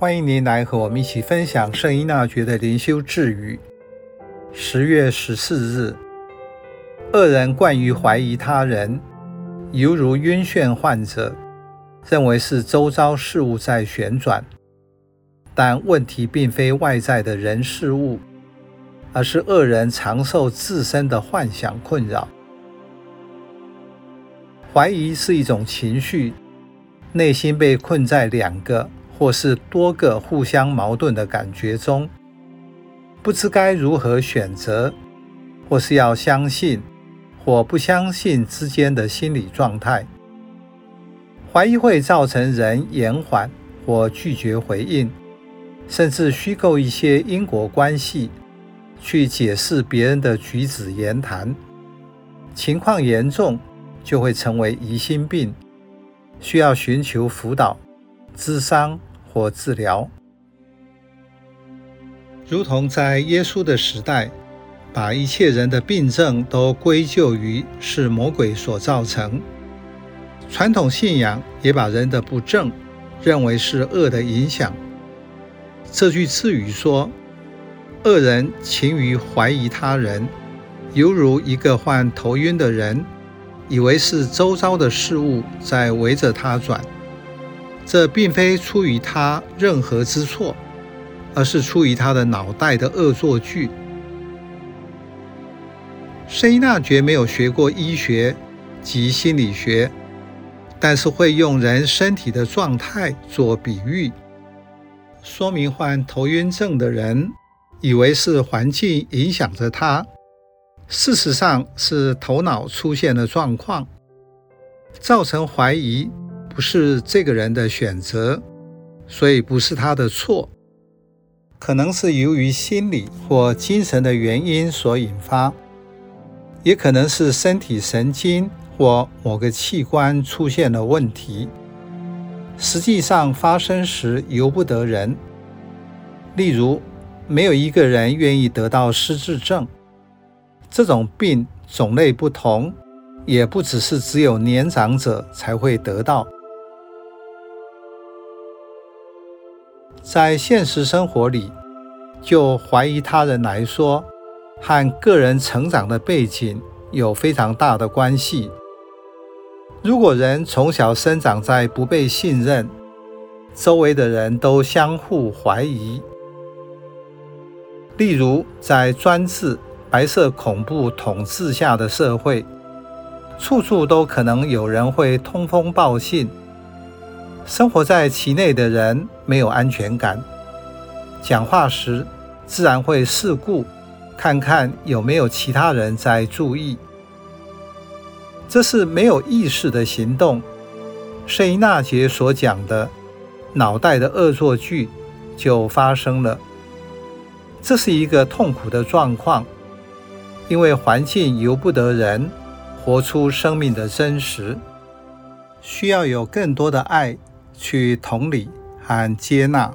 欢迎您来和我们一起分享圣依纳爵的灵修智语。十月十四日，恶人惯于怀疑他人，犹如晕眩患者，认为是周遭事物在旋转，但问题并非外在的人事物，而是恶人常受自身的幻想困扰。怀疑是一种情绪。内心被困在两个或是多个互相矛盾的感觉中，不知该如何选择，或是要相信或不相信之间的心理状态。怀疑会造成人延缓或拒绝回应，甚至虚构一些因果关系去解释别人的举止言谈。情况严重，就会成为疑心病。需要寻求辅导、咨商或治疗，如同在耶稣的时代，把一切人的病症都归咎于是魔鬼所造成。传统信仰也把人的不正认为是恶的影响。这句词语说：“恶人勤于怀疑他人，犹如一个患头晕的人。”以为是周遭的事物在围着他转，这并非出于他任何之错，而是出于他的脑袋的恶作剧。圣依纳绝没有学过医学及心理学，但是会用人身体的状态做比喻，说明患头晕症的人以为是环境影响着他。事实上是头脑出现了状况，造成怀疑，不是这个人的选择，所以不是他的错，可能是由于心理或精神的原因所引发，也可能是身体神经或某个器官出现了问题。实际上发生时由不得人，例如没有一个人愿意得到失智症。这种病种类不同，也不只是只有年长者才会得到。在现实生活里，就怀疑他人来说，和个人成长的背景有非常大的关系。如果人从小生长在不被信任，周围的人都相互怀疑，例如在专制。白色恐怖统治下的社会，处处都可能有人会通风报信。生活在其内的人没有安全感，讲话时自然会四顾，看看有没有其他人在注意。这是没有意识的行动。圣依纳爵所讲的脑袋的恶作剧就发生了。这是一个痛苦的状况。因为环境由不得人活出生命的真实，需要有更多的爱去同理和接纳。